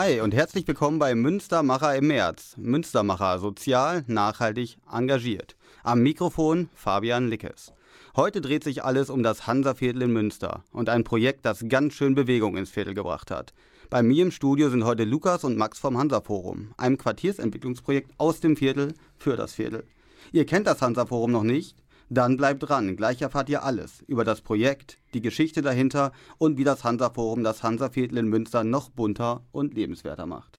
Hi und herzlich willkommen bei Münstermacher im März. Münstermacher, sozial, nachhaltig, engagiert. Am Mikrofon Fabian Lickes. Heute dreht sich alles um das Hansaviertel in Münster und ein Projekt, das ganz schön Bewegung ins Viertel gebracht hat. Bei mir im Studio sind heute Lukas und Max vom Hansa-Forum, einem Quartiersentwicklungsprojekt aus dem Viertel für das Viertel. Ihr kennt das Hansa-Forum noch nicht? Dann bleibt dran, gleich erfahrt ihr alles über das Projekt, die Geschichte dahinter und wie das Hansa-Forum das Hansa-Viertel in Münster noch bunter und lebenswerter macht.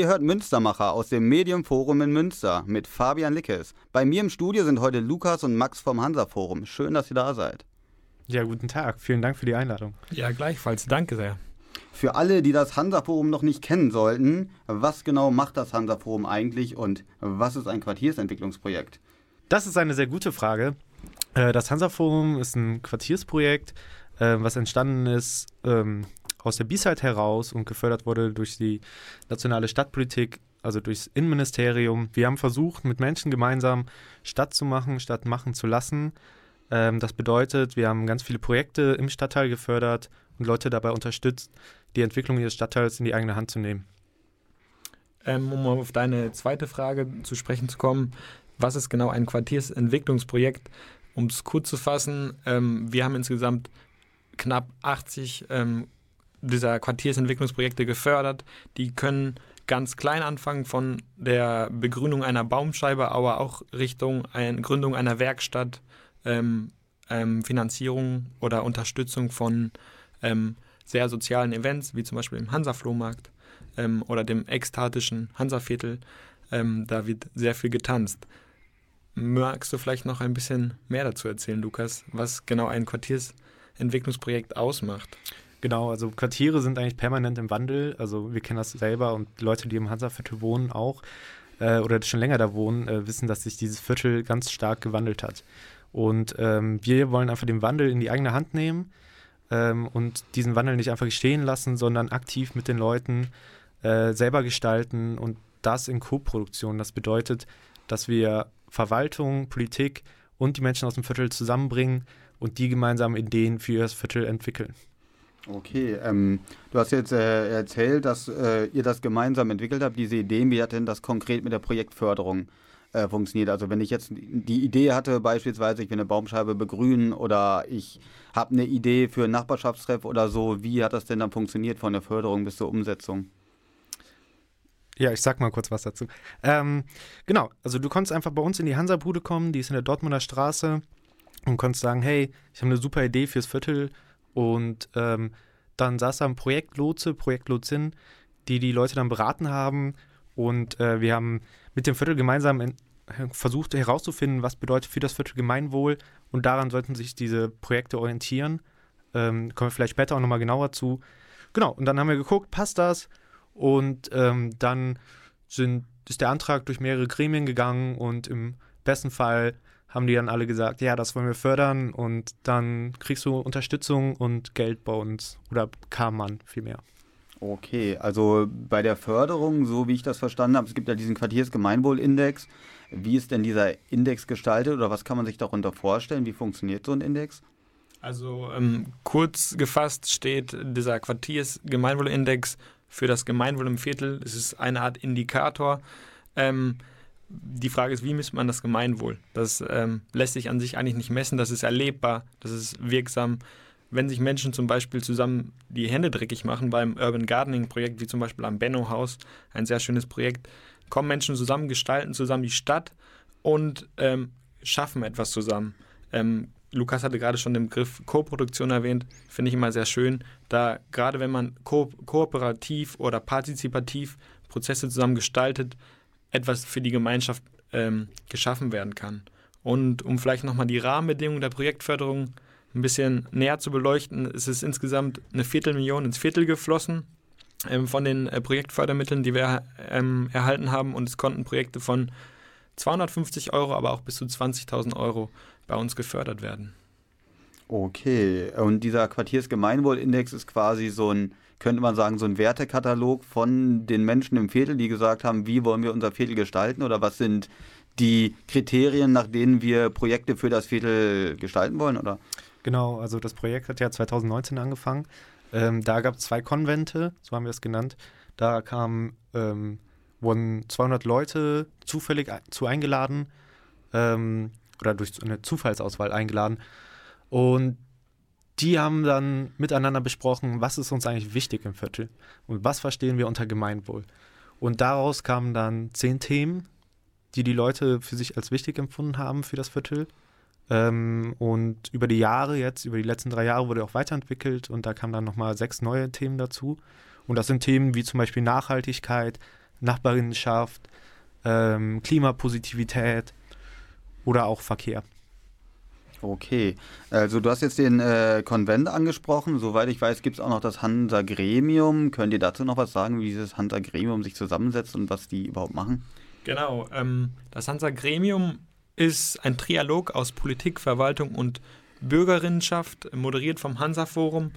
Ihr hört Münstermacher aus dem Medienforum in Münster mit Fabian Lickes. Bei mir im Studio sind heute Lukas und Max vom Hansa-Forum. Schön, dass ihr da seid. Ja, guten Tag. Vielen Dank für die Einladung. Ja, gleichfalls. Danke sehr. Für alle, die das Hansa-Forum noch nicht kennen sollten, was genau macht das Hansa-Forum eigentlich und was ist ein Quartiersentwicklungsprojekt? Das ist eine sehr gute Frage. Äh, das Hansa-Forum ist ein Quartiersprojekt, äh, was entstanden ist ähm, aus der B-Side heraus und gefördert wurde durch die nationale Stadtpolitik, also durchs Innenministerium. Wir haben versucht, mit Menschen gemeinsam Stadt zu machen, Stadt machen zu lassen. Ähm, das bedeutet, wir haben ganz viele Projekte im Stadtteil gefördert und Leute dabei unterstützt, die Entwicklung ihres Stadtteils in die eigene Hand zu nehmen. Ähm, um auf deine zweite Frage zu sprechen zu kommen, was ist genau ein Quartiersentwicklungsprojekt? Um es kurz zu fassen, ähm, wir haben insgesamt knapp 80 ähm, dieser Quartiersentwicklungsprojekte gefördert. Die können ganz klein anfangen von der Begrünung einer Baumscheibe, aber auch Richtung ein, Gründung einer Werkstatt, ähm, ähm, Finanzierung oder Unterstützung von ähm, sehr sozialen Events, wie zum Beispiel im Hansa-Flohmarkt ähm, oder dem ekstatischen Hansa-Viertel. Ähm, da wird sehr viel getanzt. Magst du vielleicht noch ein bisschen mehr dazu erzählen, Lukas, was genau ein Quartiersentwicklungsprojekt ausmacht? Genau, also Quartiere sind eigentlich permanent im Wandel. Also wir kennen das selber und Leute, die im Hansa-Viertel wohnen, auch äh, oder schon länger da wohnen, äh, wissen, dass sich dieses Viertel ganz stark gewandelt hat. Und ähm, wir wollen einfach den Wandel in die eigene Hand nehmen ähm, und diesen Wandel nicht einfach stehen lassen, sondern aktiv mit den Leuten äh, selber gestalten und das in Co-Produktion. Das bedeutet, dass wir Verwaltung, Politik und die Menschen aus dem Viertel zusammenbringen und die gemeinsam Ideen für das Viertel entwickeln. Okay, ähm, du hast jetzt äh, erzählt, dass äh, ihr das gemeinsam entwickelt habt, diese Ideen. Wie hat denn das konkret mit der Projektförderung äh, funktioniert? Also wenn ich jetzt die Idee hatte, beispielsweise, ich will eine Baumscheibe begrünen oder ich habe eine Idee für einen Nachbarschaftstreff oder so, wie hat das denn dann funktioniert von der Förderung bis zur Umsetzung? Ja, ich sag mal kurz was dazu. Ähm, genau, also du konntest einfach bei uns in die Hansa-Bude kommen, die ist in der Dortmunder Straße und konntest sagen, hey, ich habe eine super Idee fürs Viertel und ähm, dann saß da ein Projektlotse, Projektlotsin, die die Leute dann beraten haben und äh, wir haben mit dem Viertel gemeinsam in, versucht herauszufinden, was bedeutet für das Viertel Gemeinwohl und daran sollten sich diese Projekte orientieren. Ähm, kommen wir vielleicht später auch nochmal genauer zu. Genau, und dann haben wir geguckt, passt das? Und ähm, dann sind, ist der Antrag durch mehrere Gremien gegangen und im besten Fall haben die dann alle gesagt, ja, das wollen wir fördern und dann kriegst du Unterstützung und Geld bei uns oder kam man vielmehr. Okay, also bei der Förderung, so wie ich das verstanden habe, es gibt ja diesen Quartiersgemeinwohlindex. Wie ist denn dieser Index gestaltet oder was kann man sich darunter vorstellen? Wie funktioniert so ein Index? Also ähm, kurz gefasst steht dieser Quartiersgemeinwohlindex für das Gemeinwohl im Viertel. Es ist eine Art Indikator. Ähm, die Frage ist, wie misst man das Gemeinwohl? Das ähm, lässt sich an sich eigentlich nicht messen. Das ist erlebbar, das ist wirksam. Wenn sich Menschen zum Beispiel zusammen die Hände dreckig machen beim Urban Gardening Projekt, wie zum Beispiel am Benno Haus, ein sehr schönes Projekt, kommen Menschen zusammen, gestalten zusammen die Stadt und ähm, schaffen etwas zusammen. Ähm, Lukas hatte gerade schon den Begriff Co-Produktion erwähnt, finde ich immer sehr schön, da gerade wenn man ko kooperativ oder partizipativ Prozesse zusammen gestaltet, etwas für die Gemeinschaft ähm, geschaffen werden kann. Und um vielleicht nochmal die Rahmenbedingungen der Projektförderung ein bisschen näher zu beleuchten, ist es insgesamt eine Viertelmillion ins Viertel geflossen ähm, von den äh, Projektfördermitteln, die wir ähm, erhalten haben. Und es konnten Projekte von 250 Euro, aber auch bis zu 20.000 Euro bei uns gefördert werden. Okay, und dieser Quartiersgemeinwohlindex ist quasi so ein, könnte man sagen, so ein Wertekatalog von den Menschen im Viertel, die gesagt haben, wie wollen wir unser Viertel gestalten oder was sind die Kriterien, nach denen wir Projekte für das Viertel gestalten wollen, oder? Genau, also das Projekt hat ja 2019 angefangen. Ähm, da gab es zwei Konvente, so haben wir es genannt. Da kamen, ähm, wurden 200 Leute zufällig zu eingeladen ähm, oder durch eine Zufallsauswahl eingeladen und die haben dann miteinander besprochen, was ist uns eigentlich wichtig im Viertel und was verstehen wir unter Gemeinwohl. Und daraus kamen dann zehn Themen, die die Leute für sich als wichtig empfunden haben für das Viertel. Ähm, und über die Jahre jetzt, über die letzten drei Jahre wurde auch weiterentwickelt und da kamen dann nochmal sechs neue Themen dazu. Und das sind Themen wie zum Beispiel Nachhaltigkeit, Nachbarinnenschaft, ähm, Klimapositivität oder auch Verkehr. Okay, also du hast jetzt den äh, Konvent angesprochen. Soweit ich weiß, gibt es auch noch das Hansa-Gremium. Könnt ihr dazu noch was sagen, wie dieses Hansa-Gremium sich zusammensetzt und was die überhaupt machen? Genau, ähm, das Hansa-Gremium ist ein Trialog aus Politik, Verwaltung und Bürgerinnenschaft, moderiert vom Hansa-Forum.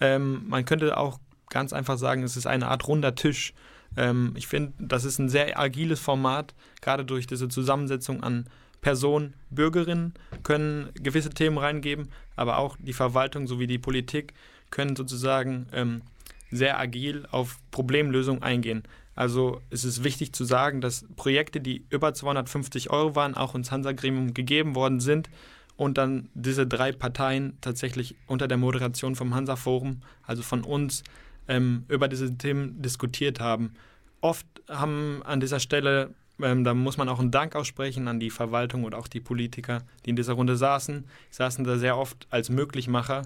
Ähm, man könnte auch ganz einfach sagen, es ist eine Art runder Tisch. Ähm, ich finde, das ist ein sehr agiles Format, gerade durch diese Zusammensetzung an Personen, Bürgerinnen können gewisse Themen reingeben, aber auch die Verwaltung sowie die Politik können sozusagen ähm, sehr agil auf Problemlösungen eingehen. Also es ist wichtig zu sagen, dass Projekte, die über 250 Euro waren, auch ins Hansa-Gremium gegeben worden sind und dann diese drei Parteien tatsächlich unter der Moderation vom Hansa-Forum, also von uns, ähm, über diese Themen diskutiert haben. Oft haben an dieser Stelle, ähm, da muss man auch einen Dank aussprechen an die Verwaltung und auch die Politiker, die in dieser Runde saßen, saßen da sehr oft als Möglichmacher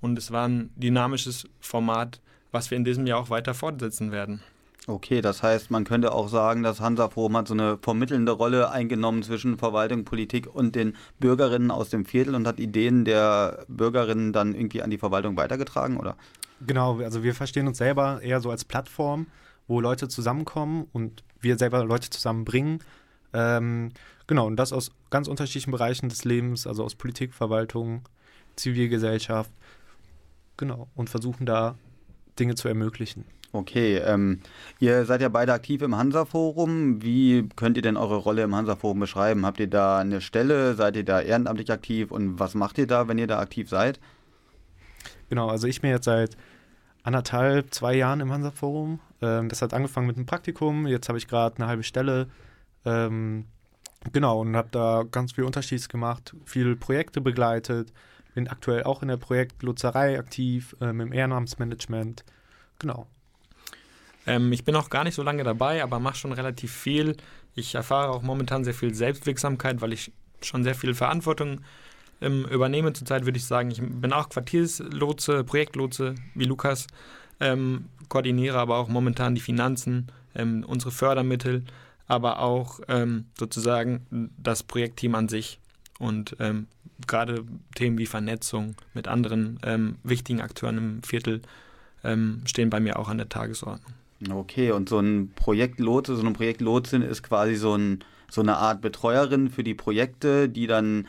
und es war ein dynamisches Format, was wir in diesem Jahr auch weiter fortsetzen werden. Okay, das heißt, man könnte auch sagen, das Hansa-Forum hat so eine vermittelnde Rolle eingenommen zwischen Verwaltung, Politik und den Bürgerinnen aus dem Viertel und hat Ideen der Bürgerinnen dann irgendwie an die Verwaltung weitergetragen, oder? Genau, also wir verstehen uns selber eher so als Plattform, wo Leute zusammenkommen und wir selber Leute zusammenbringen. Ähm, genau, und das aus ganz unterschiedlichen Bereichen des Lebens, also aus Politik, Verwaltung, Zivilgesellschaft. Genau, und versuchen da Dinge zu ermöglichen. Okay, ähm, ihr seid ja beide aktiv im Hansa-Forum. Wie könnt ihr denn eure Rolle im Hansa-Forum beschreiben? Habt ihr da eine Stelle? Seid ihr da ehrenamtlich aktiv? Und was macht ihr da, wenn ihr da aktiv seid? Genau, also ich bin jetzt seit anderthalb, zwei Jahren im Hansa-Forum. Ähm, das hat angefangen mit einem Praktikum. Jetzt habe ich gerade eine halbe Stelle. Ähm, genau, und habe da ganz viel Unterschieds gemacht, viele Projekte begleitet. Bin aktuell auch in der Projektlotzerei aktiv, ähm, im Ehrenamtsmanagement. Genau. Ähm, ich bin auch gar nicht so lange dabei, aber mache schon relativ viel. Ich erfahre auch momentan sehr viel Selbstwirksamkeit, weil ich schon sehr viel Verantwortung ähm, übernehme. Zurzeit würde ich sagen, ich bin auch Quartierslotse, Projektlotse wie Lukas, ähm, koordiniere aber auch momentan die Finanzen, ähm, unsere Fördermittel, aber auch ähm, sozusagen das Projektteam an sich. Und ähm, gerade Themen wie Vernetzung mit anderen wichtigen Akteuren im Viertel stehen bei mir auch an der Tagesordnung. Okay, und so ein Projektlotse, so eine Projektlotsin ist quasi so, ein, so eine Art Betreuerin für die Projekte, die dann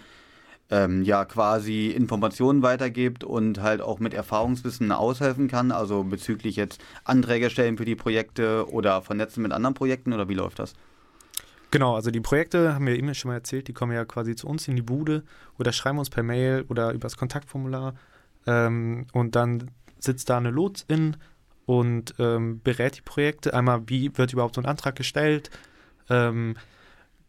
ähm, ja quasi Informationen weitergibt und halt auch mit Erfahrungswissen aushelfen kann, also bezüglich jetzt Anträge stellen für die Projekte oder vernetzen mit anderen Projekten oder wie läuft das? Genau, also die Projekte haben wir eben schon mal erzählt, die kommen ja quasi zu uns in die Bude oder schreiben uns per Mail oder übers Kontaktformular ähm, und dann sitzt da eine Lotsin und ähm, berät die Projekte. Einmal, wie wird überhaupt so ein Antrag gestellt? Ähm,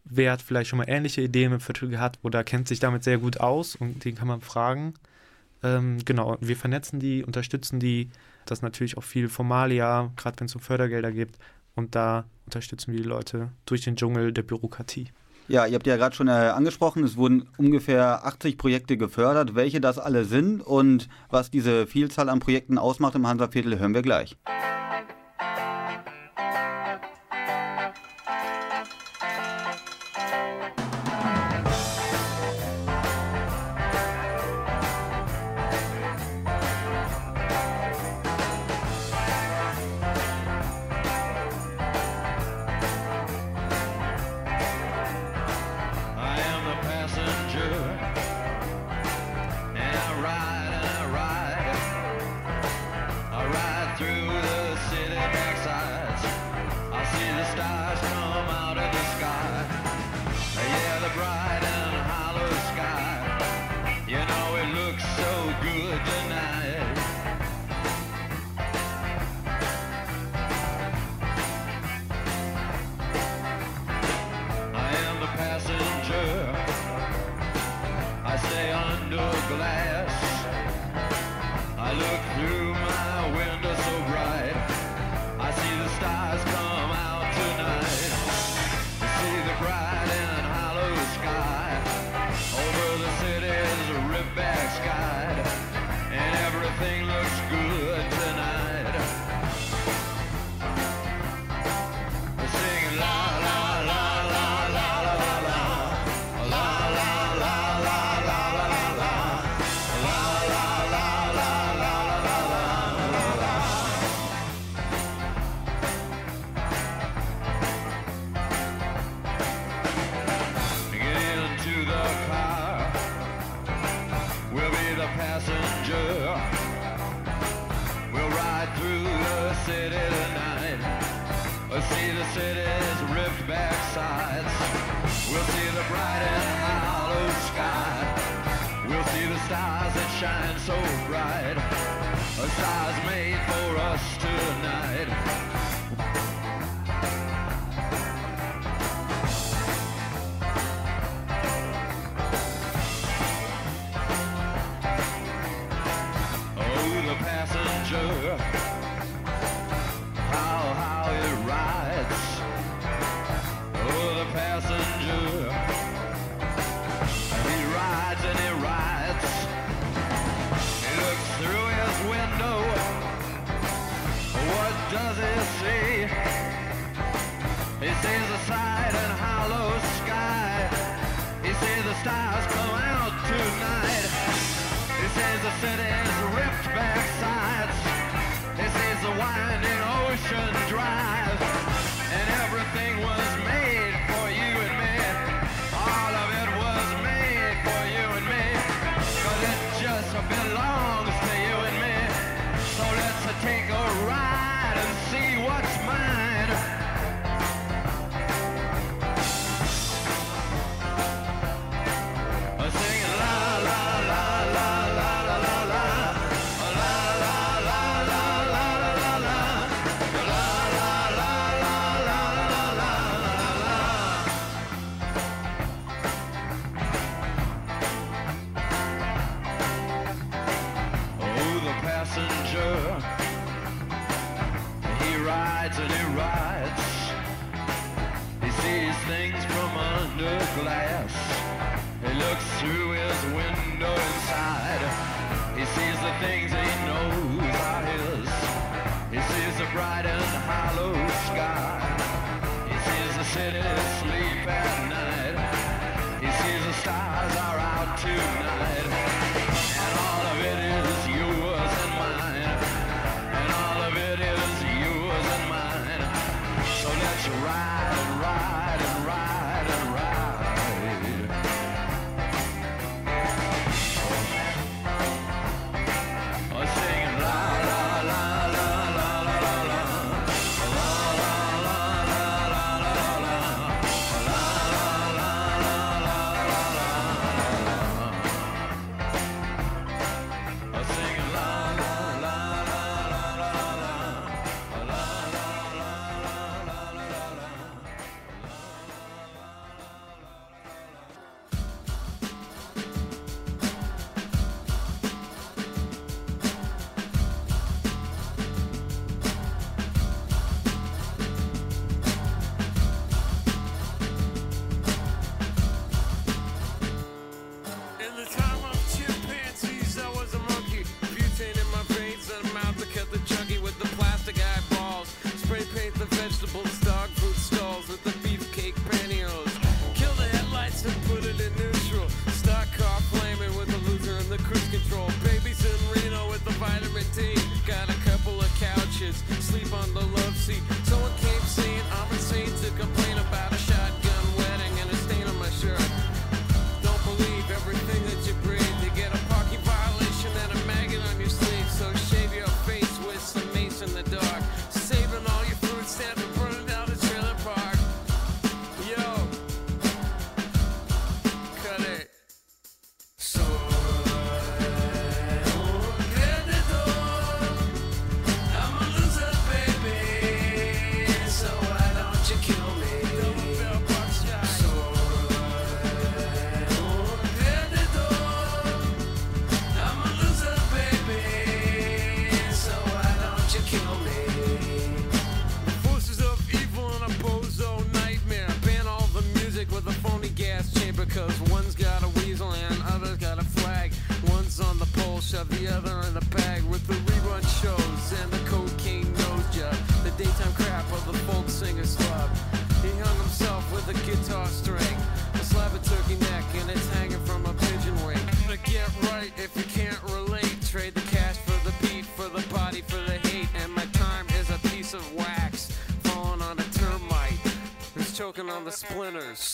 wer hat vielleicht schon mal ähnliche Ideen im Viertel gehabt oder kennt sich damit sehr gut aus und den kann man fragen. Ähm, genau, wir vernetzen die, unterstützen die. Das ist natürlich auch viel Formalia, gerade wenn es um Fördergelder gibt. Und da unterstützen wir die Leute durch den Dschungel der Bürokratie. Ja, ihr habt ja gerade schon äh, angesprochen, es wurden ungefähr 80 Projekte gefördert. Welche das alle sind und was diese Vielzahl an Projekten ausmacht im Hansaviertel, hören wir gleich. good. does he see? He sees the side and hollow sky. He sees the stars come out tonight. He sees the city's ripped back sides. He sees the winding ocean drive. And everything was made for you and me. All of it was made for you and me. Cause it just belongs to you and me. So let's take a ride. the things he knows are his. He sees the bright and hollow sky. He sees the city sleep at night. He sees the stars are out tonight. the splinters.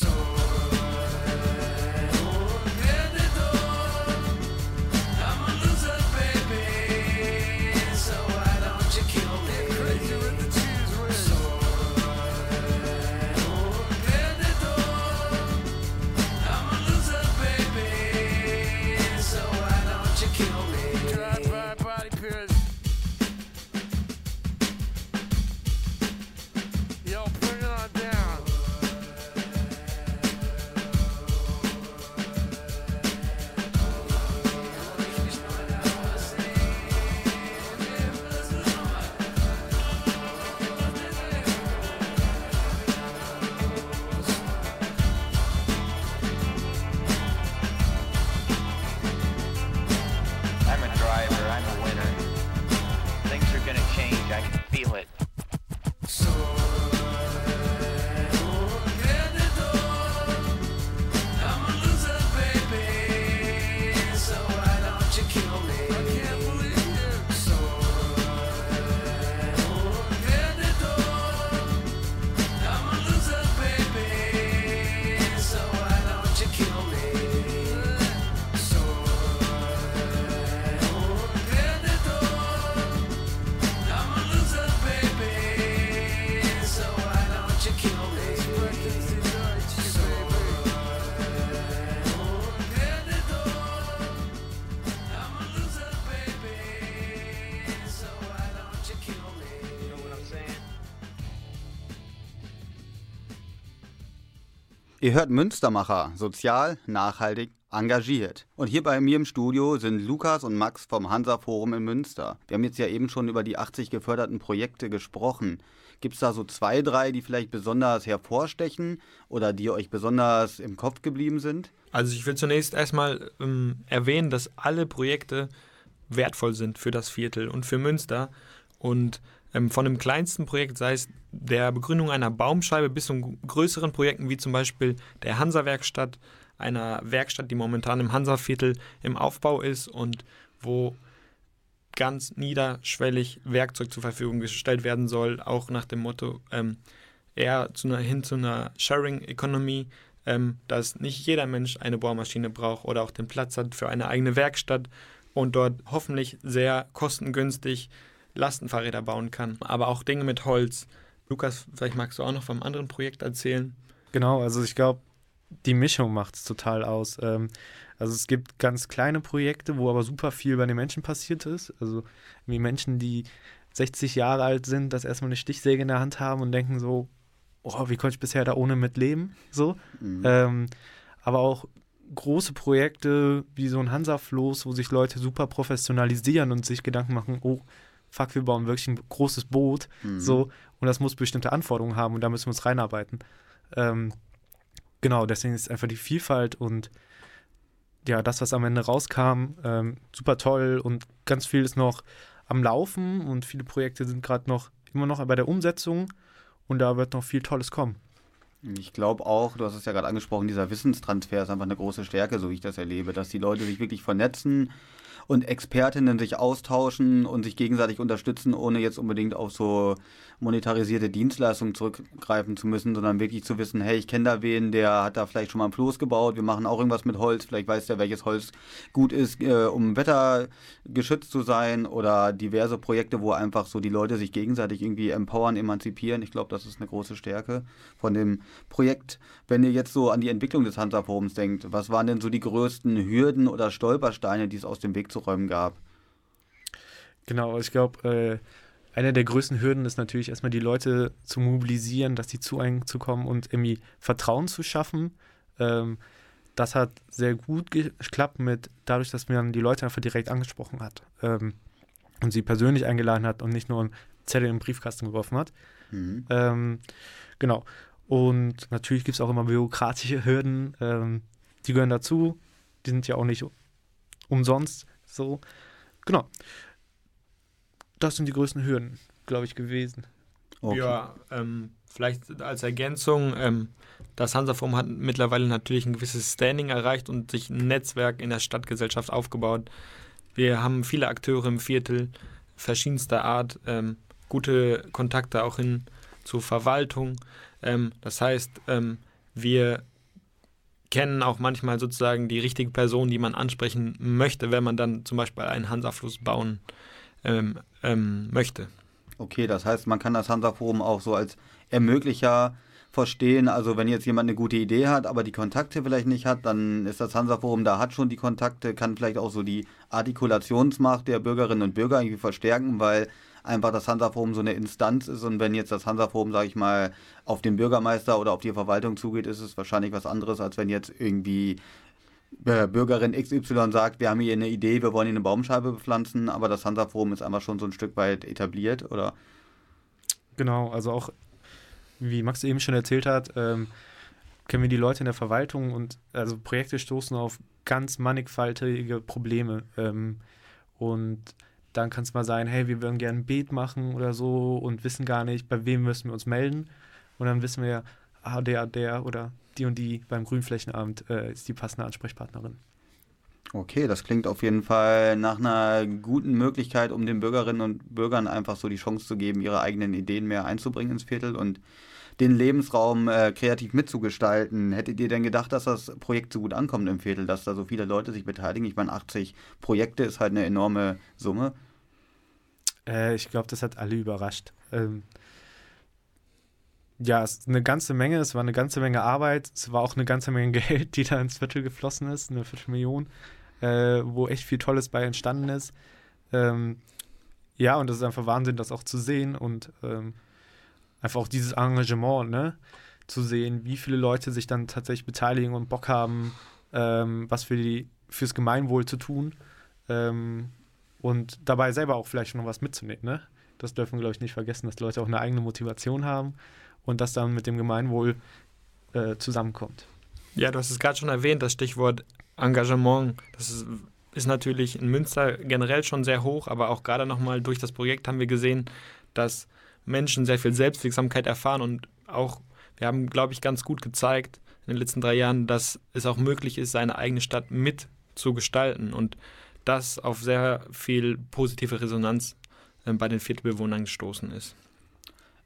Ihr hört Münstermacher, sozial, nachhaltig, engagiert. Und hier bei mir im Studio sind Lukas und Max vom Hansa Forum in Münster. Wir haben jetzt ja eben schon über die 80 geförderten Projekte gesprochen. Gibt es da so zwei, drei, die vielleicht besonders hervorstechen oder die euch besonders im Kopf geblieben sind? Also ich will zunächst erstmal ähm, erwähnen, dass alle Projekte wertvoll sind für das Viertel und für Münster. Und ähm, von dem kleinsten Projekt, sei es der Begründung einer Baumscheibe, bis zu größeren Projekten wie zum Beispiel der Hansa-Werkstatt, einer Werkstatt, die momentan im Hansa-Viertel im Aufbau ist und wo ganz niederschwellig Werkzeug zur Verfügung gestellt werden soll, auch nach dem Motto ähm, eher zu einer, hin zu einer Sharing Economy, ähm, dass nicht jeder Mensch eine Bohrmaschine braucht oder auch den Platz hat für eine eigene Werkstatt und dort hoffentlich sehr kostengünstig Lastenfahrräder bauen kann, aber auch Dinge mit Holz. Lukas, vielleicht magst du auch noch vom anderen Projekt erzählen. Genau, also ich glaube, die Mischung macht es total aus. Ähm, also es gibt ganz kleine Projekte, wo aber super viel bei den Menschen passiert ist. Also wie Menschen, die 60 Jahre alt sind, das erstmal eine Stichsäge in der Hand haben und denken so, oh, wie konnte ich bisher da ohne mit leben? So. Mhm. Ähm, aber auch große Projekte wie so ein Hansa-Floß, wo sich Leute super professionalisieren und sich Gedanken machen, oh, fuck, wir bauen wirklich ein großes Boot, Mhm. so, und das muss bestimmte Anforderungen haben und da müssen wir uns reinarbeiten. Ähm, genau, deswegen ist einfach die Vielfalt und ja, das, was am Ende rauskam, ähm, super toll und ganz viel ist noch am Laufen und viele Projekte sind gerade noch immer noch bei der Umsetzung und da wird noch viel Tolles kommen. Ich glaube auch, du hast es ja gerade angesprochen, dieser Wissenstransfer ist einfach eine große Stärke, so wie ich das erlebe, dass die Leute sich wirklich vernetzen und Expertinnen sich austauschen und sich gegenseitig unterstützen, ohne jetzt unbedingt auf so monetarisierte Dienstleistungen zurückgreifen zu müssen, sondern wirklich zu wissen, hey, ich kenne da wen, der hat da vielleicht schon mal ein Floß gebaut, wir machen auch irgendwas mit Holz, vielleicht weiß der, welches Holz gut ist, äh, um wettergeschützt zu sein oder diverse Projekte, wo einfach so die Leute sich gegenseitig irgendwie empowern, emanzipieren. Ich glaube, das ist eine große Stärke von dem Projekt. Wenn ihr jetzt so an die Entwicklung des Hansa-Forums denkt, was waren denn so die größten Hürden oder Stolpersteine, die es aus dem Weg zu räumen gab? Genau, ich glaube, äh, eine der größten Hürden ist natürlich erstmal die Leute zu mobilisieren, dass die zu einem zu kommen und irgendwie Vertrauen zu schaffen. Ähm, das hat sehr gut geklappt mit dadurch, dass man die Leute einfach direkt angesprochen hat ähm, und sie persönlich eingeladen hat und nicht nur einen Zettel in den Briefkasten geworfen hat. Mhm. Ähm, genau. Und natürlich gibt es auch immer bürokratische Hürden, ähm, die gehören dazu. Die sind ja auch nicht umsonst so. Genau. Das sind die größten Hürden, glaube ich, gewesen. Okay. Ja, ähm, vielleicht als Ergänzung, ähm, das Hansa-Forum hat mittlerweile natürlich ein gewisses Standing erreicht und sich ein Netzwerk in der Stadtgesellschaft aufgebaut. Wir haben viele Akteure im Viertel verschiedenster Art, ähm, gute Kontakte auch hin zur Verwaltung. Ähm, das heißt, ähm, wir kennen auch manchmal sozusagen die richtige Person, die man ansprechen möchte, wenn man dann zum Beispiel einen Hansa-Fluss bauen ähm, ähm, möchte. Okay, das heißt, man kann das Hansa-Forum auch so als Ermöglicher verstehen. Also wenn jetzt jemand eine gute Idee hat, aber die Kontakte vielleicht nicht hat, dann ist das Hansa-Forum, da hat schon die Kontakte, kann vielleicht auch so die Artikulationsmacht der Bürgerinnen und Bürger irgendwie verstärken, weil einfach das Hansa-Forum so eine Instanz ist und wenn jetzt das Hansa-Forum, sage ich mal, auf den Bürgermeister oder auf die Verwaltung zugeht, ist es wahrscheinlich was anderes, als wenn jetzt irgendwie äh, Bürgerin XY sagt, wir haben hier eine Idee, wir wollen hier eine Baumscheibe bepflanzen, aber das Hansa-Forum ist einfach schon so ein Stück weit etabliert, oder? Genau, also auch, wie Max eben schon erzählt hat, ähm, kennen wir die Leute in der Verwaltung und also Projekte stoßen auf ganz mannigfaltige Probleme. Ähm, und dann kann es mal sein, hey, wir würden gerne ein Beet machen oder so und wissen gar nicht, bei wem müssen wir uns melden. Und dann wissen wir, ah, der, der oder die und die beim Grünflächenamt äh, ist die passende Ansprechpartnerin. Okay, das klingt auf jeden Fall nach einer guten Möglichkeit, um den Bürgerinnen und Bürgern einfach so die Chance zu geben, ihre eigenen Ideen mehr einzubringen ins Viertel und den Lebensraum äh, kreativ mitzugestalten. Hättet ihr denn gedacht, dass das Projekt so gut ankommt im Viertel, dass da so viele Leute sich beteiligen? Ich meine, 80 Projekte ist halt eine enorme Summe. Äh, ich glaube, das hat alle überrascht. Ähm, ja, es ist eine ganze Menge, es war eine ganze Menge Arbeit, es war auch eine ganze Menge Geld, die da ins Viertel geflossen ist, eine Viertelmillion, äh, wo echt viel Tolles bei entstanden ist. Ähm, ja, und das ist einfach Wahnsinn, das auch zu sehen und ähm, einfach auch dieses Engagement, ne? zu sehen, wie viele Leute sich dann tatsächlich beteiligen und Bock haben, ähm, was für die, fürs Gemeinwohl zu tun. Ähm, und dabei selber auch vielleicht schon was mitzunehmen. Ne? Das dürfen wir, glaube ich, nicht vergessen, dass Leute auch eine eigene Motivation haben und das dann mit dem Gemeinwohl äh, zusammenkommt. Ja, du hast es gerade schon erwähnt, das Stichwort Engagement. Das ist, ist natürlich in Münster generell schon sehr hoch, aber auch gerade nochmal durch das Projekt haben wir gesehen, dass Menschen sehr viel Selbstwirksamkeit erfahren und auch, wir haben, glaube ich, ganz gut gezeigt in den letzten drei Jahren, dass es auch möglich ist, seine eigene Stadt mit zu gestalten und das auf sehr viel positive Resonanz äh, bei den Viertelbewohnern gestoßen ist.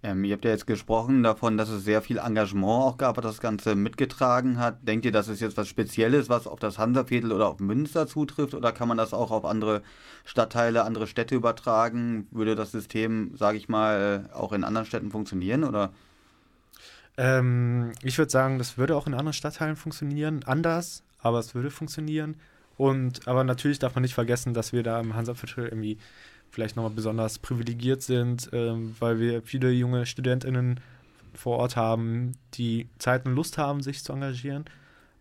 Ähm, ihr habt ja jetzt gesprochen davon, dass es sehr viel Engagement auch gab, was das Ganze mitgetragen hat. Denkt ihr, das ist jetzt was Spezielles, was auf das Hansaviertel oder auf Münster zutrifft? Oder kann man das auch auf andere Stadtteile, andere Städte übertragen? Würde das System, sage ich mal, auch in anderen Städten funktionieren? Oder? Ähm, ich würde sagen, das würde auch in anderen Stadtteilen funktionieren. Anders, aber es würde funktionieren. Und aber natürlich darf man nicht vergessen, dass wir da im Hansaviertel irgendwie vielleicht nochmal besonders privilegiert sind, ähm, weil wir viele junge StudentInnen vor Ort haben, die Zeit und Lust haben, sich zu engagieren.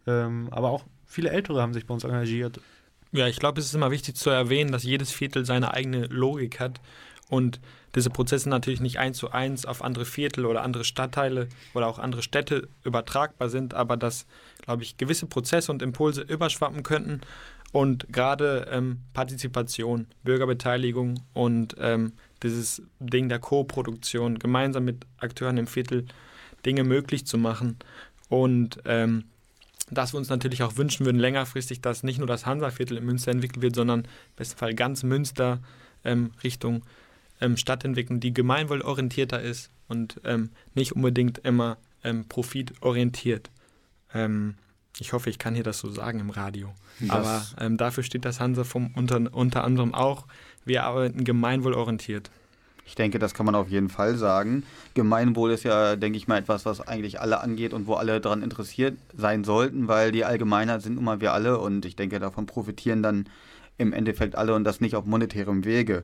Ähm, aber auch viele Ältere haben sich bei uns engagiert. Ja, ich glaube, es ist immer wichtig zu erwähnen, dass jedes Viertel seine eigene Logik hat und diese Prozesse natürlich nicht eins zu eins auf andere Viertel oder andere Stadtteile oder auch andere Städte übertragbar sind, aber dass, glaube ich, gewisse Prozesse und Impulse überschwappen könnten und gerade ähm, Partizipation, Bürgerbeteiligung und ähm, dieses Ding der Co-Produktion, gemeinsam mit Akteuren im Viertel Dinge möglich zu machen. Und ähm, dass wir uns natürlich auch wünschen würden, längerfristig, dass nicht nur das Hansa-Viertel in Münster entwickelt wird, sondern im besten Fall ganz Münster ähm, Richtung ähm, Stadt entwickeln, die gemeinwohlorientierter ist und ähm, nicht unbedingt immer ähm, profitorientiert. Ähm, ich hoffe, ich kann hier das so sagen im Radio. Das- Aber ähm, dafür steht das Hansa vom, unter, unter anderem auch. Wir arbeiten gemeinwohlorientiert. Ich denke, das kann man auf jeden Fall sagen. Gemeinwohl ist ja, denke ich mal, etwas, was eigentlich alle angeht und wo alle daran interessiert sein sollten, weil die Allgemeinheit sind nun mal wir alle und ich denke, davon profitieren dann im Endeffekt alle und das nicht auf monetärem Wege.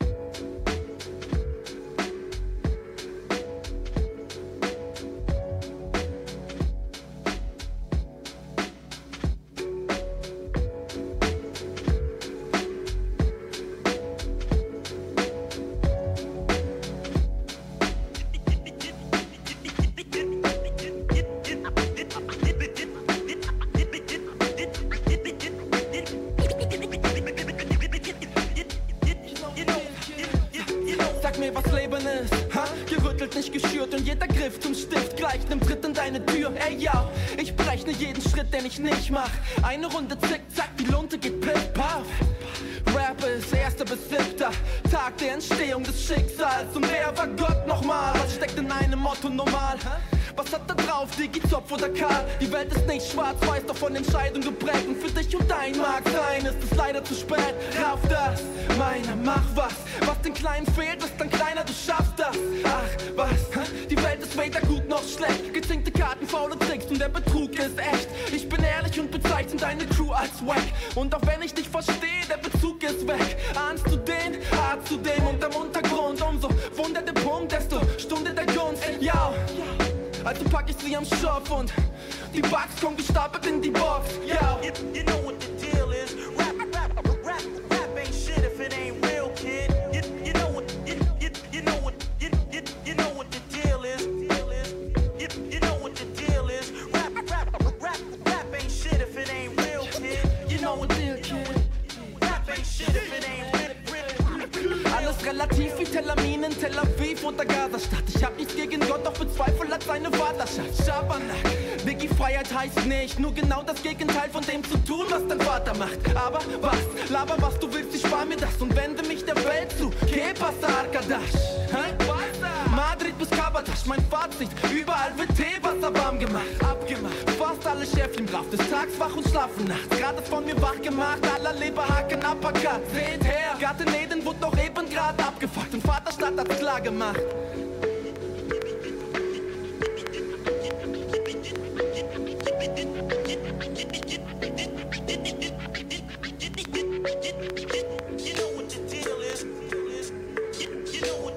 Kleinen fehlt, ist dann kleiner, du schaffst das. Ach, was? Die Welt ist weder gut noch schlecht. Gezinkte Karten, faule Tricks und der Betrug ist echt. Ich bin ehrlich und bezeichne deine Crew als wack. Und auch wenn ich dich verstehe, der Bezug ist weg. Ahnst du den? Hart zu dem und am Untergrund. Umso wunder der Punkt, desto Stunde der Gunst. Ja. Also pack ich sie am Schopf und die Bugs kommen gestapelt in die Box. Ja. You know relativ wie Tel Amin in Tel Aviv oder Gazastadt. Ich hab nichts gegen Gott, doch bezweifle hat seine Vaterschaft. Schabernack. Biggie Freiheit heißt nicht nur genau das Gegenteil von dem zu tun, was dein Vater macht. Aber was? Laber, was du willst, ich spar mir das und wende mich der Welt zu. Que pasa, Arkadash? Hä? Madrid bis Kabatasch, mein Fazit. Überall wird Teewasser warm gemacht. Alle Schäfchen brav, des Tags wach und schlafen nachts. Gerade von mir wach gemacht, aller Leberhaken, Uppercut. Seht her, Garten Eden wurde noch eben gerade abgefuckt und Vaterstadt hat's klar gemacht. You know what the deal is. You, you know what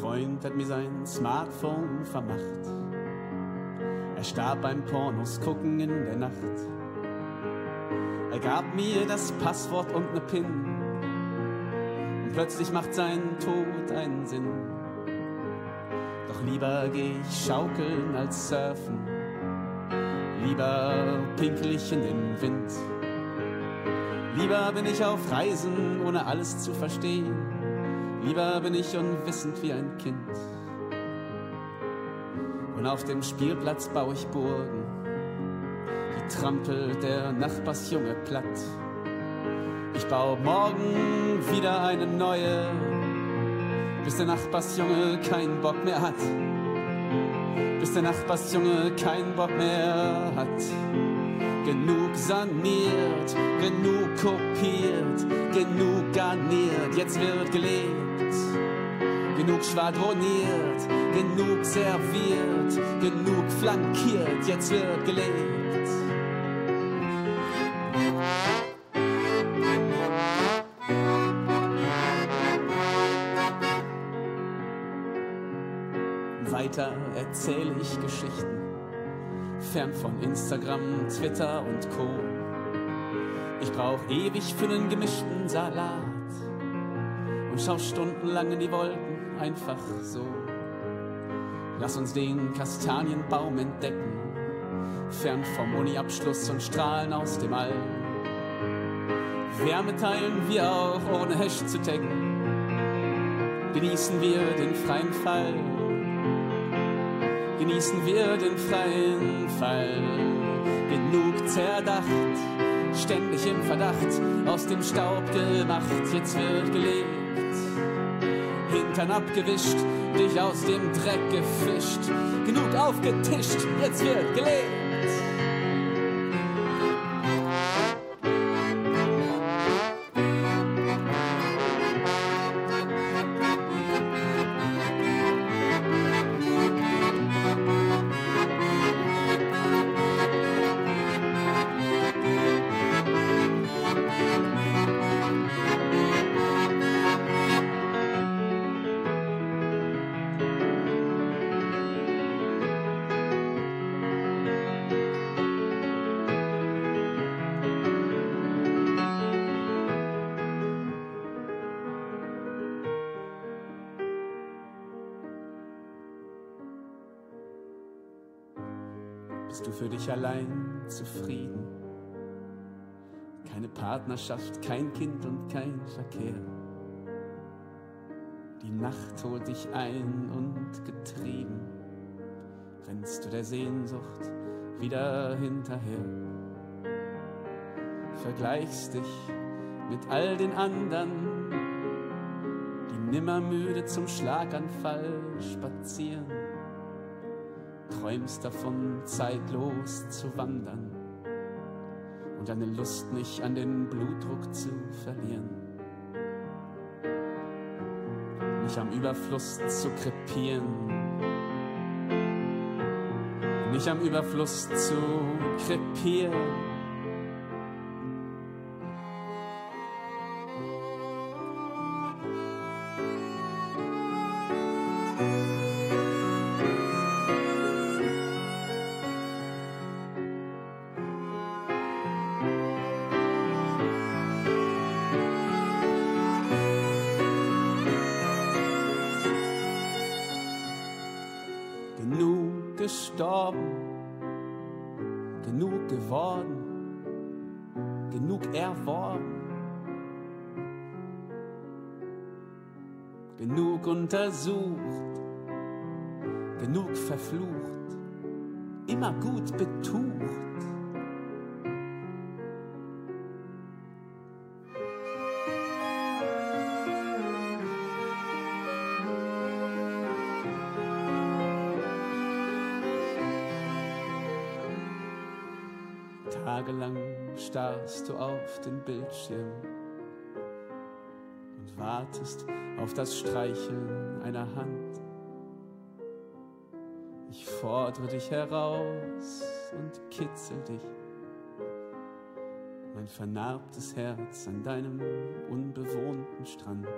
Freund hat mir sein Smartphone vermacht. Er starb beim Pornos gucken in der Nacht. Er gab mir das Passwort und ne PIN. Und plötzlich macht sein Tod einen Sinn. Doch lieber geh ich schaukeln als surfen. Lieber pinkel ich in den Wind. Lieber bin ich auf Reisen, ohne alles zu verstehen. Lieber bin ich unwissend wie ein Kind. Und auf dem Spielplatz baue ich Burgen. Die trampelt der Nachbarsjunge platt. Ich baue morgen wieder eine neue, bis der Nachbarsjunge keinen Bock mehr hat. Bis der Nachbarsjunge keinen Bock mehr hat. Genug saniert, genug kopiert, genug garniert, jetzt wird gelebt. Genug schwadroniert, genug serviert, genug flankiert, jetzt wird gelebt. Weiter erzähle ich Geschichten fern von Instagram, Twitter und Co. Ich brauch ewig für nen gemischten Salat und schau stundenlang in die Wolken, einfach so. Lass uns den Kastanienbaum entdecken, fern vom Uni-Abschluss und Strahlen aus dem All. Wärme teilen wir auch ohne Hash zu taggen. Genießen wir den freien Fall genießen wir den freien Fall. Genug zerdacht, ständig im Verdacht, aus dem Staub gemacht, jetzt wird gelebt. Hintern abgewischt, dich aus dem Dreck gefischt, genug aufgetischt, jetzt wird gelebt. Für dich allein zufrieden? Keine Partnerschaft, kein Kind und kein Verkehr. Die Nacht holt dich ein und getrieben rennst du der Sehnsucht wieder hinterher. Vergleichst dich mit all den anderen, die nimmermüde zum Schlaganfall spazieren träumst davon, zeitlos zu wandern und deine Lust nicht an den Blutdruck zu verlieren. Nicht am Überfluss zu krepieren, nicht am Überfluss zu krepieren. Auf den Bildschirm und wartest auf das Streicheln einer Hand. Ich fordere dich heraus und kitzel dich, mein vernarbtes Herz an deinem unbewohnten Strand.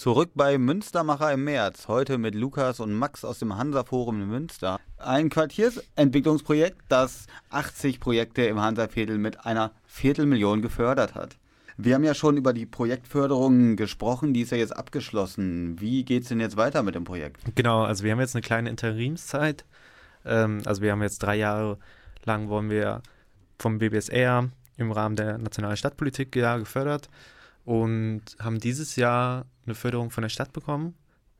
Zurück bei Münstermacher im März. Heute mit Lukas und Max aus dem Hansa-Forum in Münster. Ein Quartiersentwicklungsprojekt, das 80 Projekte im Hansa-Viertel mit einer Viertelmillion gefördert hat. Wir haben ja schon über die Projektförderung gesprochen, die ist ja jetzt abgeschlossen. Wie geht es denn jetzt weiter mit dem Projekt? Genau, also wir haben jetzt eine kleine Interimszeit. Ähm, also wir haben jetzt drei Jahre lang wollen wir vom BBSR im Rahmen der nationalen Stadtpolitik gefördert und haben dieses Jahr eine Förderung von der Stadt bekommen,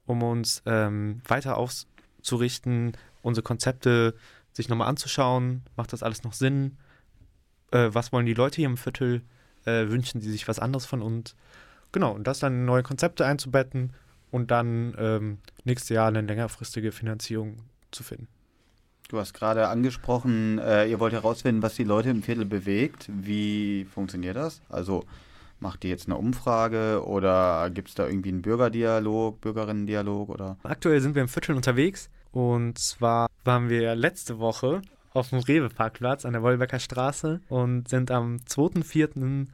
um uns ähm, weiter auszurichten, unsere Konzepte sich nochmal anzuschauen. Macht das alles noch Sinn? Äh, was wollen die Leute hier im Viertel? Äh, wünschen sie sich was anderes von uns? Genau, und das dann in neue Konzepte einzubetten und dann ähm, nächstes Jahr eine längerfristige Finanzierung zu finden. Du hast gerade angesprochen, äh, ihr wollt herausfinden, was die Leute im Viertel bewegt. Wie funktioniert das? Also macht ihr jetzt eine Umfrage oder gibt es da irgendwie einen Bürgerdialog, Bürgerinnendialog oder? Aktuell sind wir im Viertel unterwegs und zwar waren wir letzte Woche auf dem Rewe-Parkplatz an der Wolbecker Straße und sind am 2.4.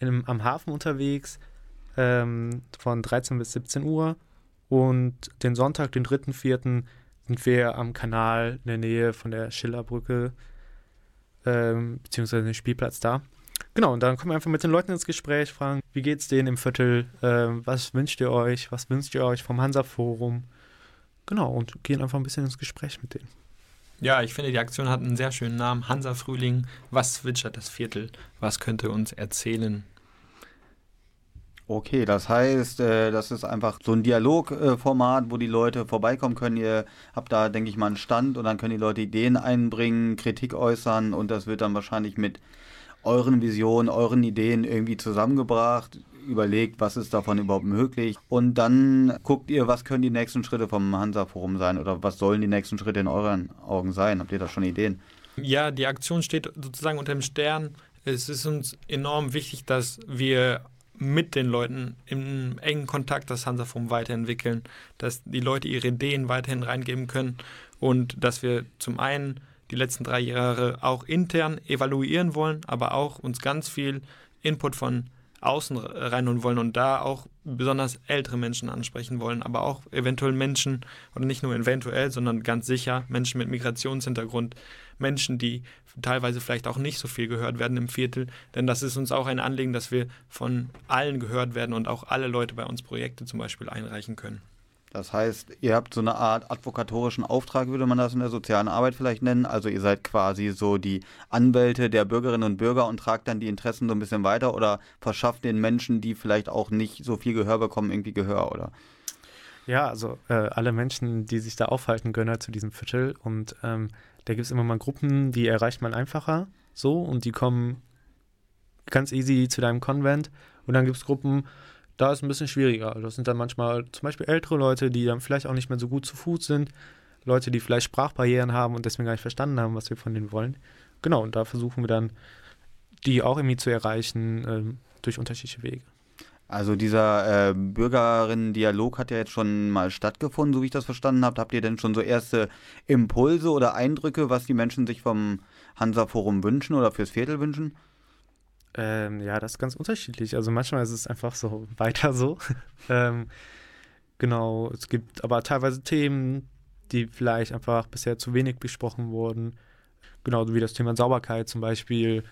im- am Hafen unterwegs ähm, von 13 bis 17 Uhr und den Sonntag, den 3.4. sind wir am Kanal in der Nähe von der Schillerbrücke ähm, beziehungsweise den Spielplatz da. Genau, und dann kommen wir einfach mit den Leuten ins Gespräch, fragen, wie geht's denen im Viertel, ähm, was wünscht ihr euch, was wünscht ihr euch vom Hansa-Forum. Genau, und gehen einfach ein bisschen ins Gespräch mit denen. Ja, ich finde, die Aktion hat einen sehr schönen Namen. Hansa Frühling. Was zwitschert das Viertel? Was könnte uns erzählen? Okay, das heißt, äh, das ist einfach so ein Dialogformat, wo die Leute vorbeikommen können. Ihr habt da, denke ich mal, einen Stand und dann können die Leute Ideen einbringen, Kritik äußern und das wird dann wahrscheinlich mit euren Visionen, euren Ideen irgendwie zusammengebracht, überlegt, was ist davon überhaupt möglich und dann guckt ihr, was können die nächsten Schritte vom Hansa-Forum sein oder was sollen die nächsten Schritte in euren Augen sein? Habt ihr da schon Ideen? Ja, die Aktion steht sozusagen unter dem Stern. Es ist uns enorm wichtig, dass wir mit den Leuten im engen Kontakt das Hansa-Forum weiterentwickeln, dass die Leute ihre Ideen weiterhin reingeben können und dass wir zum einen die letzten drei Jahre auch intern evaluieren wollen, aber auch uns ganz viel Input von außen reinholen wollen und da auch besonders ältere Menschen ansprechen wollen, aber auch eventuell Menschen, oder nicht nur eventuell, sondern ganz sicher Menschen mit Migrationshintergrund, Menschen, die teilweise vielleicht auch nicht so viel gehört werden im Viertel, denn das ist uns auch ein Anliegen, dass wir von allen gehört werden und auch alle Leute bei uns Projekte zum Beispiel einreichen können. Das heißt, ihr habt so eine Art advokatorischen Auftrag, würde man das in der sozialen Arbeit vielleicht nennen. Also ihr seid quasi so die Anwälte der Bürgerinnen und Bürger und tragt dann die Interessen so ein bisschen weiter oder verschafft den Menschen, die vielleicht auch nicht so viel Gehör bekommen, irgendwie Gehör, oder? Ja, also äh, alle Menschen, die sich da aufhalten, gehören halt zu diesem Viertel. Und ähm, da gibt es immer mal Gruppen, die erreicht man einfacher so und die kommen ganz easy zu deinem Konvent. Und dann gibt es Gruppen, da ist ein bisschen schwieriger. Das sind dann manchmal zum Beispiel ältere Leute, die dann vielleicht auch nicht mehr so gut zu Fuß sind. Leute, die vielleicht Sprachbarrieren haben und deswegen gar nicht verstanden haben, was wir von denen wollen. Genau, und da versuchen wir dann, die auch irgendwie zu erreichen ähm, durch unterschiedliche Wege. Also dieser äh, Bürgerinnen-Dialog hat ja jetzt schon mal stattgefunden, so wie ich das verstanden habe. Habt ihr denn schon so erste Impulse oder Eindrücke, was die Menschen sich vom Hansa-Forum wünschen oder fürs Viertel wünschen? Ähm, ja, das ist ganz unterschiedlich. Also manchmal ist es einfach so weiter so. ähm, genau, es gibt aber teilweise Themen, die vielleicht einfach bisher zu wenig besprochen wurden. Genau, wie das Thema Sauberkeit zum Beispiel.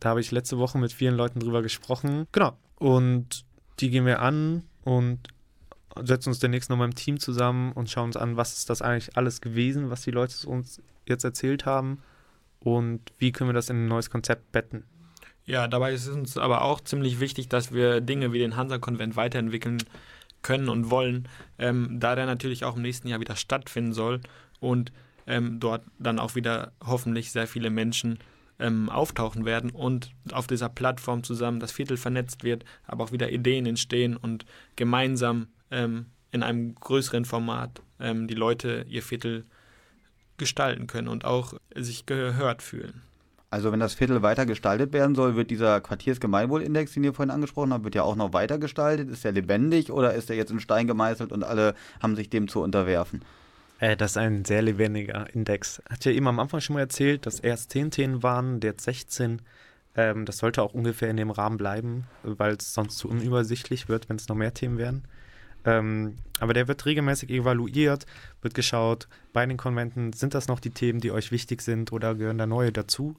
Da habe ich letzte Woche mit vielen Leuten drüber gesprochen. Genau. Und die gehen wir an und setzen uns demnächst nochmal im Team zusammen und schauen uns an, was ist das eigentlich alles gewesen, was die Leute uns jetzt erzählt haben und wie können wir das in ein neues Konzept betten. Ja, dabei ist es uns aber auch ziemlich wichtig, dass wir Dinge wie den Hansa-Konvent weiterentwickeln können und wollen, ähm, da der natürlich auch im nächsten Jahr wieder stattfinden soll und ähm, dort dann auch wieder hoffentlich sehr viele Menschen ähm, auftauchen werden und auf dieser Plattform zusammen das Viertel vernetzt wird, aber auch wieder Ideen entstehen und gemeinsam ähm, in einem größeren Format ähm, die Leute ihr Viertel gestalten können und auch sich gehört fühlen. Also wenn das Viertel weiter gestaltet werden soll, wird dieser Quartiersgemeinwohlindex, den ihr vorhin angesprochen habt, wird ja auch noch weiter gestaltet. Ist der lebendig oder ist der jetzt in Stein gemeißelt und alle haben sich dem zu unterwerfen? Äh, das ist ein sehr lebendiger Index. Hat ja eben am Anfang schon mal erzählt, dass erst 10 Themen waren, jetzt 16. Ähm, das sollte auch ungefähr in dem Rahmen bleiben, weil es sonst zu unübersichtlich wird, wenn es noch mehr Themen werden. Ähm, aber der wird regelmäßig evaluiert, wird geschaut, bei den Konventen, sind das noch die Themen, die euch wichtig sind oder gehören da neue dazu?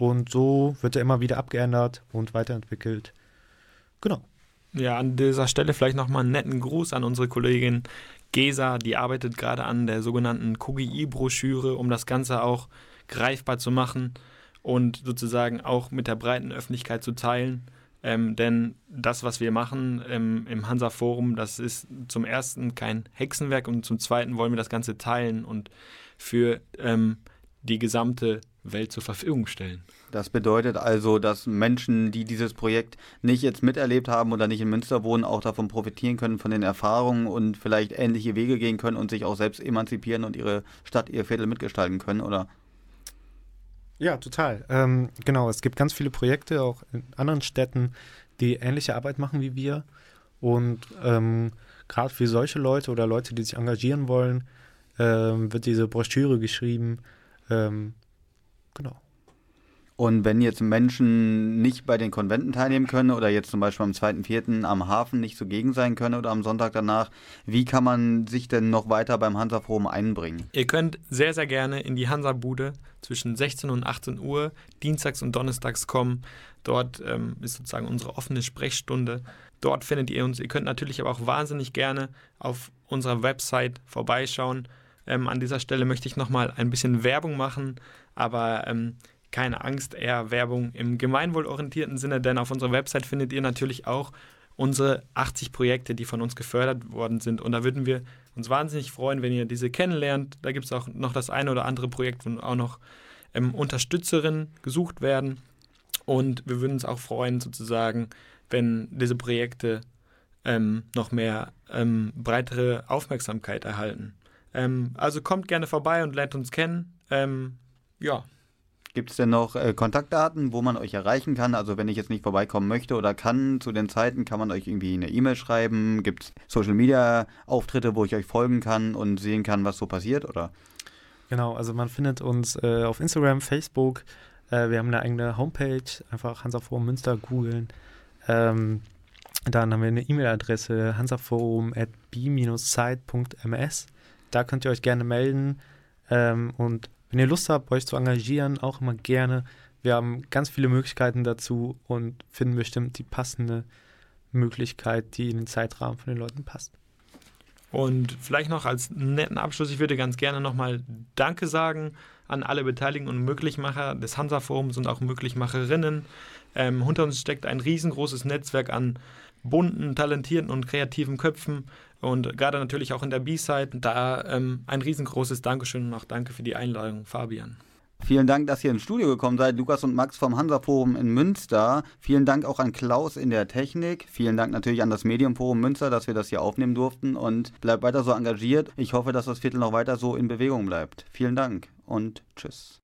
Und so wird er immer wieder abgeändert und weiterentwickelt. Genau. Ja, an dieser Stelle vielleicht nochmal einen netten Gruß an unsere Kollegin Gesa, die arbeitet gerade an der sogenannten KGI-Broschüre, um das Ganze auch greifbar zu machen und sozusagen auch mit der breiten Öffentlichkeit zu teilen. Ähm, denn das, was wir machen ähm, im Hansa-Forum, das ist zum ersten kein Hexenwerk und zum zweiten wollen wir das Ganze teilen und für ähm, die gesamte Welt zur Verfügung stellen. Das bedeutet also, dass Menschen, die dieses Projekt nicht jetzt miterlebt haben oder nicht in Münster wohnen, auch davon profitieren können, von den Erfahrungen und vielleicht ähnliche Wege gehen können und sich auch selbst emanzipieren und ihre Stadt, ihr Viertel mitgestalten können, oder? Ja, total. Ähm, genau, es gibt ganz viele Projekte auch in anderen Städten, die ähnliche Arbeit machen wie wir. Und ähm, gerade für solche Leute oder Leute, die sich engagieren wollen, ähm, wird diese Broschüre geschrieben. Genau. Und wenn jetzt Menschen nicht bei den Konventen teilnehmen können oder jetzt zum Beispiel am 2.4. am Hafen nicht zugegen sein können oder am Sonntag danach, wie kann man sich denn noch weiter beim Hansa-Forum einbringen? Ihr könnt sehr, sehr gerne in die Hansa-Bude zwischen 16 und 18 Uhr dienstags und donnerstags kommen. Dort ähm, ist sozusagen unsere offene Sprechstunde. Dort findet ihr uns. Ihr könnt natürlich aber auch wahnsinnig gerne auf unserer Website vorbeischauen. Ähm, an dieser Stelle möchte ich nochmal ein bisschen Werbung machen, aber ähm, keine Angst, eher Werbung im gemeinwohlorientierten Sinne, denn auf unserer Website findet ihr natürlich auch unsere 80 Projekte, die von uns gefördert worden sind. Und da würden wir uns wahnsinnig freuen, wenn ihr diese kennenlernt. Da gibt es auch noch das eine oder andere Projekt, wo auch noch ähm, Unterstützerinnen gesucht werden. Und wir würden uns auch freuen, sozusagen, wenn diese Projekte ähm, noch mehr ähm, breitere Aufmerksamkeit erhalten. Ähm, also kommt gerne vorbei und lernt uns kennen. Ähm, ja. Gibt es denn noch äh, Kontaktdaten, wo man euch erreichen kann? Also wenn ich jetzt nicht vorbeikommen möchte oder kann zu den Zeiten, kann man euch irgendwie eine E-Mail schreiben? Gibt es Social-Media-Auftritte, wo ich euch folgen kann und sehen kann, was so passiert? Oder? Genau, also man findet uns äh, auf Instagram, Facebook. Äh, wir haben eine eigene Homepage, einfach Hansaforum Münster googeln. Ähm, dann haben wir eine E-Mail-Adresse hansaforum.b-site.ms. Da könnt ihr euch gerne melden. Ähm, und wenn ihr Lust habt, euch zu engagieren, auch immer gerne. Wir haben ganz viele Möglichkeiten dazu und finden bestimmt die passende Möglichkeit, die in den Zeitrahmen von den Leuten passt. Und vielleicht noch als netten Abschluss, ich würde ganz gerne nochmal Danke sagen an alle Beteiligten und Möglichmacher des Hansa-Forums und auch Möglichmacherinnen. Ähm, hinter uns steckt ein riesengroßes Netzwerk an bunten, talentierten und kreativen Köpfen und gerade natürlich auch in der B-Side. Da ähm, ein riesengroßes Dankeschön und auch danke für die Einladung, Fabian. Vielen Dank, dass ihr ins Studio gekommen seid, Lukas und Max vom Hansa-Forum in Münster. Vielen Dank auch an Klaus in der Technik. Vielen Dank natürlich an das Medienforum Münster, dass wir das hier aufnehmen durften. Und bleibt weiter so engagiert. Ich hoffe, dass das Viertel noch weiter so in Bewegung bleibt. Vielen Dank und tschüss.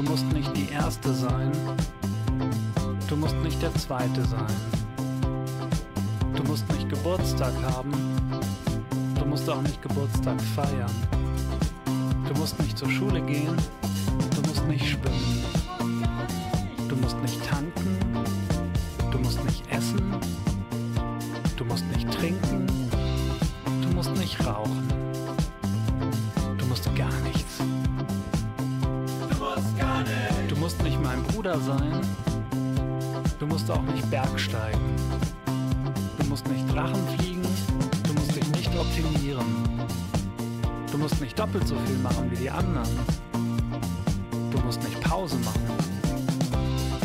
Du musst nicht die Erste sein. Du musst nicht der Zweite sein. Du musst nicht Geburtstag haben. Du musst auch nicht Geburtstag feiern. Du musst nicht zur Schule gehen. Du musst nicht schwimmen. Bergsteigen. Du musst nicht Drachen fliegen. Du musst dich nicht optimieren. Du musst nicht doppelt so viel machen wie die anderen. Du musst nicht Pause machen.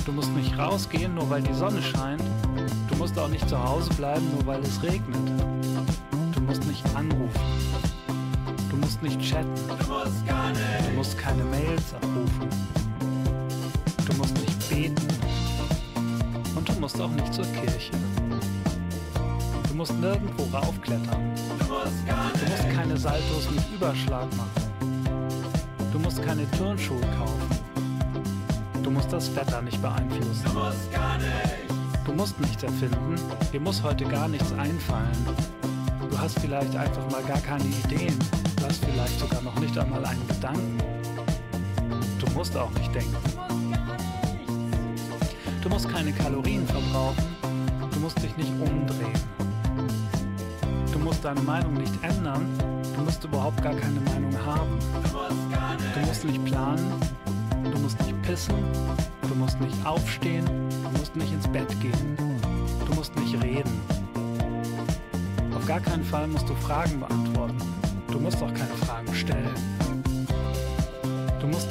Du musst nicht rausgehen, nur weil die Sonne scheint. Du musst auch nicht zu Hause bleiben, nur weil es regnet. Du musst nicht anrufen. Du musst nicht chatten. Du musst keine Mails abrufen. Musst auch nicht zur Kirche. Du musst nirgendwo raufklettern. Du musst keine Saltos mit Überschlag machen. Du musst keine Turnschuhe kaufen. Du musst das Wetter nicht beeinflussen. Du musst nichts erfinden. Dir muss heute gar nichts einfallen. Du hast vielleicht einfach mal gar keine Ideen. Du hast vielleicht sogar noch nicht einmal einen Gedanken. Du musst auch nicht denken. Du musst keine Kalorien verbrauchen. Du musst dich nicht umdrehen. Du musst deine Meinung nicht ändern. Du musst überhaupt gar keine Meinung haben. Du musst nicht planen. Du musst nicht pissen. Du musst nicht aufstehen. Du musst nicht ins Bett gehen. Du musst nicht reden. Auf gar keinen Fall musst du Fragen beantworten. Du musst auch keine Fragen stellen.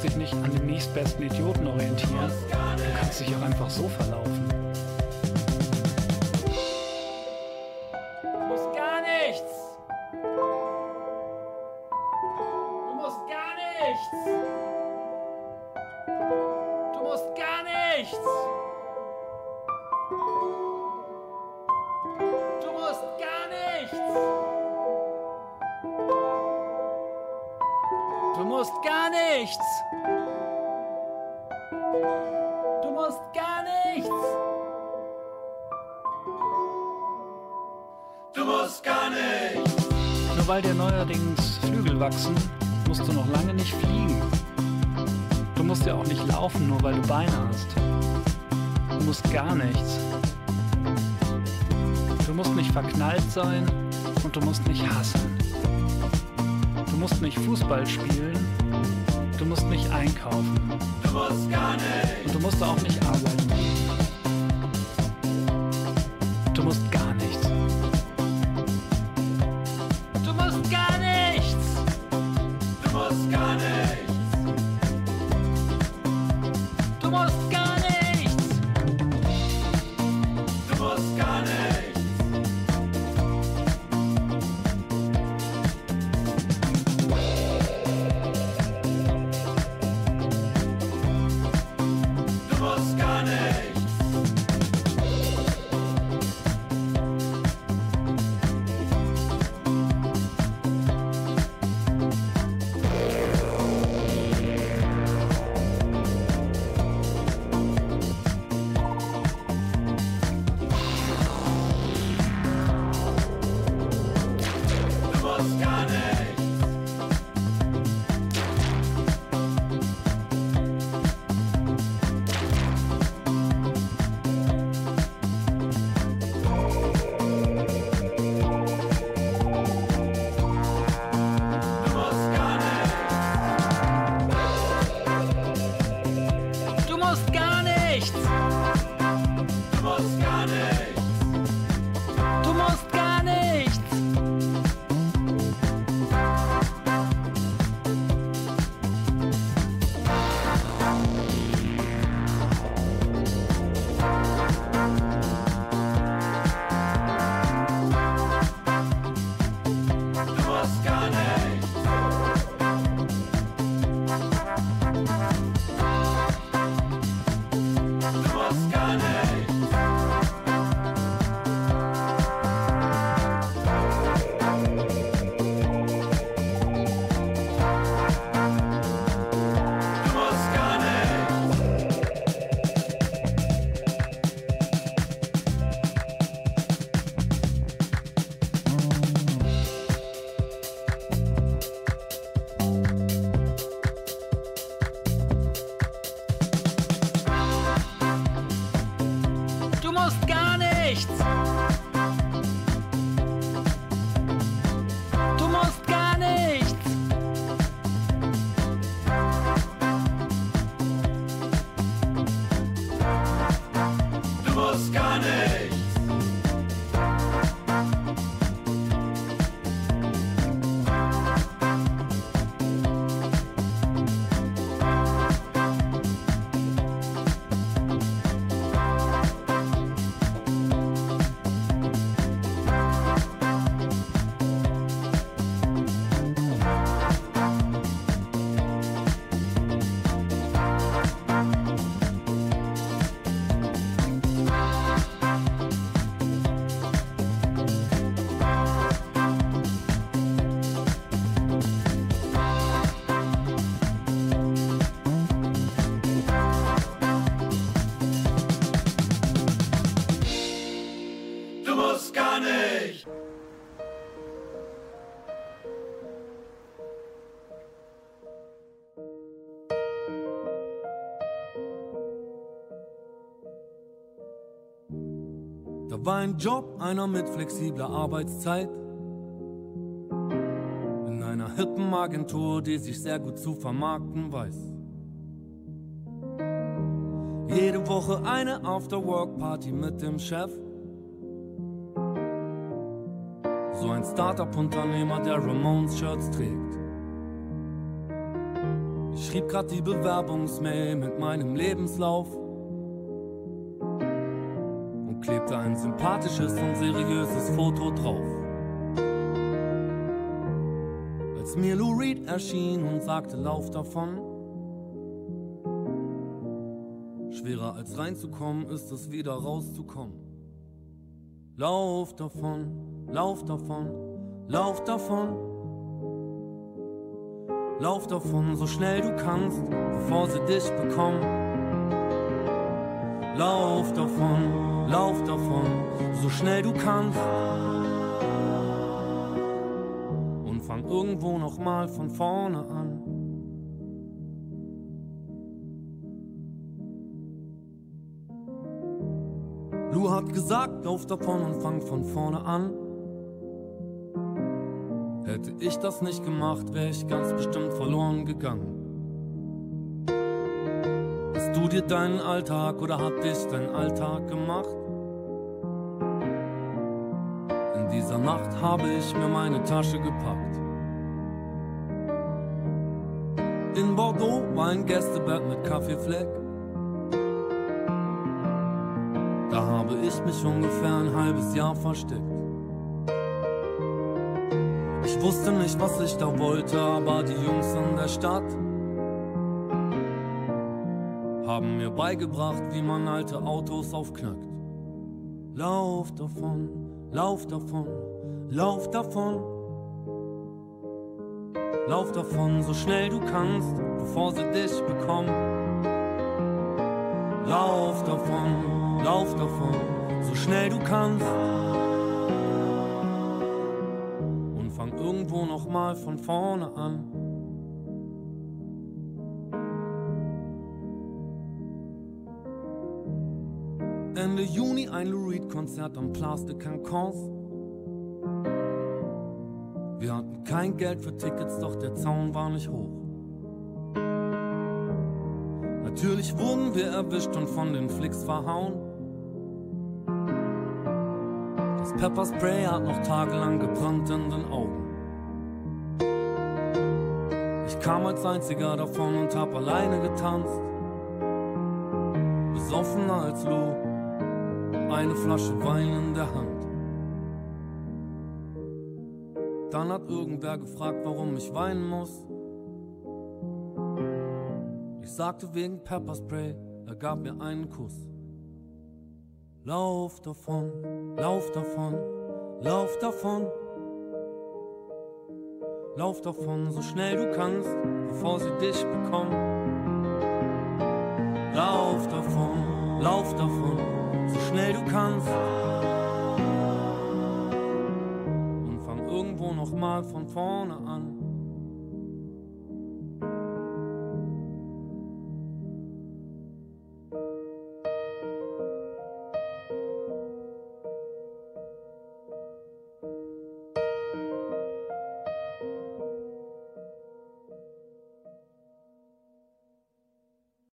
Dich nicht an den nächstbesten Idioten orientieren. Du kannst dich auch einfach so verlaufen. Sein und du musst nicht hassen. Du musst nicht Fußball spielen. Du musst nicht einkaufen. Ein Job, einer mit flexibler Arbeitszeit. In einer hippen Agentur, die sich sehr gut zu vermarkten weiß. Jede Woche eine After-Work-Party mit dem Chef. So ein Startup-Unternehmer, der Ramones-Shirts trägt. Ich schrieb grad die Bewerbungsmail mit meinem Lebenslauf ein sympathisches und seriöses Foto drauf. Als mir Lou Reed erschien und sagte, lauf davon. Schwerer als reinzukommen ist es wieder rauszukommen. Lauf davon, lauf davon, lauf davon. Lauf davon, so schnell du kannst, bevor sie dich bekommen. Lauf davon, lauf davon, so schnell du kannst. Und fang irgendwo nochmal von vorne an. Lu hat gesagt, lauf davon und fang von vorne an. Hätte ich das nicht gemacht, wäre ich ganz bestimmt verloren gegangen. Dir deinen Alltag oder hat dich dein Alltag gemacht? In dieser Nacht habe ich mir meine Tasche gepackt. In Bordeaux war ein Gästebett mit Kaffeefleck. Da habe ich mich ungefähr ein halbes Jahr versteckt. Ich wusste nicht, was ich da wollte, aber die Jungs in der Stadt haben mir beigebracht, wie man alte Autos aufknackt. Lauf davon, lauf davon, lauf davon. Lauf davon, so schnell du kannst, bevor sie dich bekommen. Lauf davon, lauf davon, so schnell du kannst. Und fang irgendwo nochmal von vorne an. Juni ein Lou Reed Konzert am Place de Cancans. Wir hatten kein Geld für Tickets, doch der Zaun war nicht hoch. Natürlich wurden wir erwischt und von den Flicks verhauen. Das Pepperspray hat noch tagelang gebrannt in den Augen. Ich kam als einziger davon und hab alleine getanzt. Besoffener als Lou, eine Flasche Wein in der Hand. Dann hat irgendwer gefragt, warum ich weinen muss. Ich sagte wegen Pepperspray, er gab mir einen Kuss. Lauf davon, lauf davon, lauf davon. Lauf davon, so schnell du kannst, bevor sie dich bekommen. Lauf davon, lauf davon, so schnell du kannst. Und fang irgendwo nochmal von vorne an.